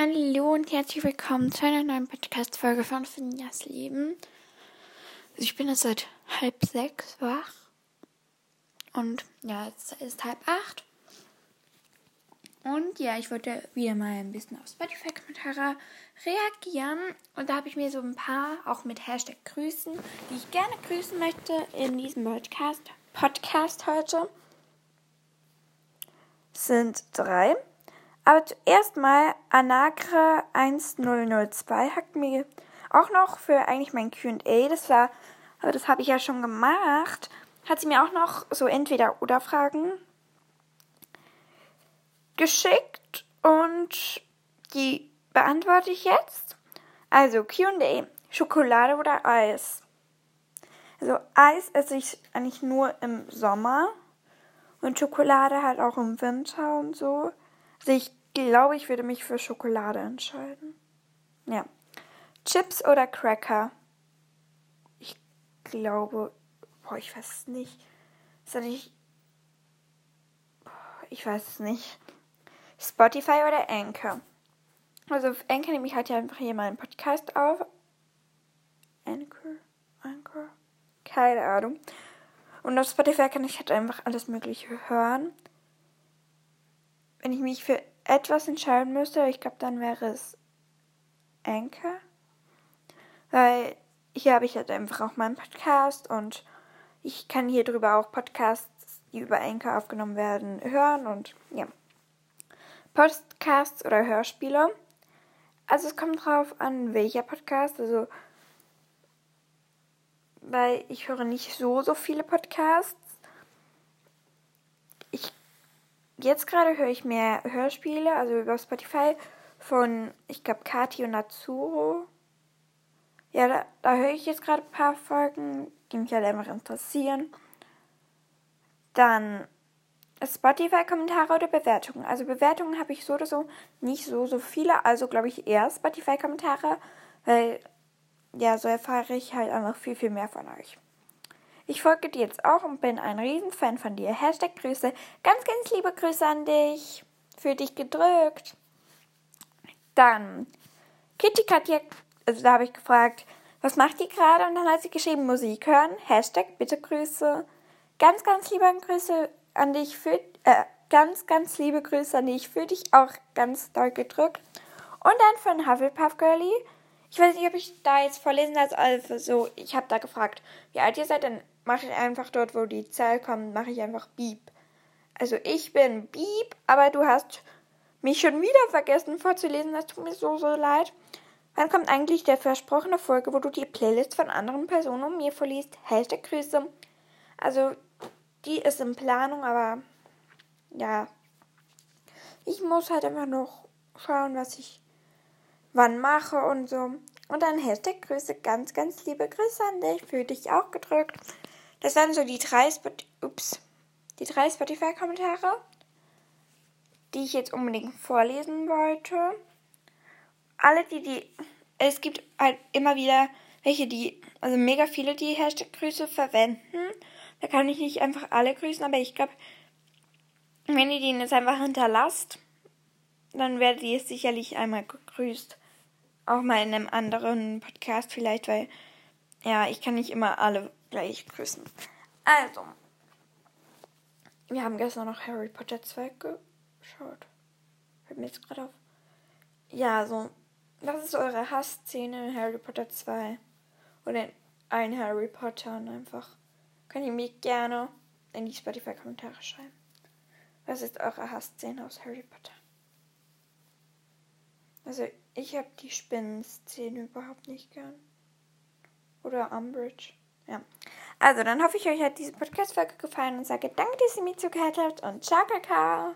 Hallo und herzlich willkommen zu einer neuen Podcast-Folge von Finjas Leben. Also ich bin jetzt seit halb sechs wach. Und ja, jetzt ist halb acht. Und ja, ich wollte wieder mal ein bisschen auf Spotify-Kommentare reagieren. Und da habe ich mir so ein paar, auch mit Hashtag grüßen, die ich gerne grüßen möchte in diesem Podcast, Podcast heute. Sind drei. Aber zuerst mal Anagre 1002 hat mir auch noch für eigentlich mein QA, das war, aber das habe ich ja schon gemacht, hat sie mir auch noch so entweder oder Fragen geschickt und die beantworte ich jetzt. Also QA, Schokolade oder Eis? Also Eis esse ich eigentlich nur im Sommer und Schokolade halt auch im Winter und so. Also ich glaube, ich würde mich für Schokolade entscheiden. Ja. Chips oder Cracker? Ich glaube, boah, ich weiß es nicht. Ist das nicht. Ich weiß es nicht. Spotify oder Anchor? Also auf Anchor nehme ich halt ja einfach hier mal einen Podcast auf. Anchor? Anchor? Keine Ahnung. Und auf Spotify kann ich halt einfach alles Mögliche hören. Wenn ich mich für etwas entscheiden müsste, ich glaube, dann wäre es Anchor. Weil hier habe ich halt einfach auch meinen Podcast und ich kann hier drüber auch Podcasts, die über Anchor aufgenommen werden, hören und ja. Podcasts oder Hörspiele. Also es kommt drauf an, welcher Podcast. Also, weil ich höre nicht so, so viele Podcasts. Jetzt gerade höre ich mehr Hörspiele, also über Spotify von, ich glaube, Kati und Natsuro. Ja, da, da höre ich jetzt gerade ein paar Folgen, die mich halt einfach interessieren. Dann Spotify-Kommentare oder Bewertungen. Also Bewertungen habe ich so oder so nicht so, so viele. Also glaube ich eher Spotify-Kommentare, weil ja, so erfahre ich halt einfach viel, viel mehr von euch. Ich folge dir jetzt auch und bin ein Riesenfan von dir. Hashtag Grüße. Ganz, ganz liebe Grüße an dich. Für dich gedrückt. Dann Kitty Katja, also da habe ich gefragt, was macht die gerade? Und dann hat sie geschrieben, Musik hören. Hashtag bitte Grüße. Ganz, ganz liebe Grüße an dich für, äh, ganz, ganz liebe Grüße an dich. Für dich auch ganz doll gedrückt. Und dann von Hufflepuff Girlie. Ich weiß nicht, ob ich da jetzt vorlesen lasse, also so, ich habe da gefragt, wie alt ihr seid, dann mache ich einfach dort, wo die Zahl kommt, mache ich einfach Beep. Also ich bin Beep, aber du hast mich schon wieder vergessen vorzulesen. Das tut mir so, so leid. Wann kommt eigentlich der versprochene Folge, wo du die Playlist von anderen Personen und mir vorliest? Hashtag Grüße. Also, die ist in Planung, aber ja. Ich muss halt einfach noch schauen, was ich wann mache und so. Und dann Hashtag Grüße, ganz, ganz liebe Grüße an dich. Für dich auch gedrückt. Das waren so die drei, Spot Ups, die drei Spotify-Kommentare, die ich jetzt unbedingt vorlesen wollte. Alle, die die, es gibt halt immer wieder welche, die, also mega viele, die Hashtag-Grüße verwenden. Da kann ich nicht einfach alle grüßen, aber ich glaube, wenn ihr den jetzt einfach hinterlasst, dann werdet ihr sicherlich einmal gegrüßt. Auch mal in einem anderen Podcast vielleicht, weil ja, ich kann nicht immer alle gleich grüßen. Also, wir haben gestern noch Harry Potter 2 geschaut. Hört mir jetzt gerade auf. Ja, so, was ist eure Hassszene in Harry Potter 2? Oder in ein Harry Potter und einfach. Könnt ihr mir gerne in die Spotify-Kommentare schreiben. Was ist eure Hassszene aus Harry Potter? Also, ich habe die Spinnenszene überhaupt nicht gern. Oder Umbridge. Ja. Also, dann hoffe ich, euch hat diese Podcast-Folge gefallen und sage danke, dass ihr mir zugehört habt und ciao, Kakao.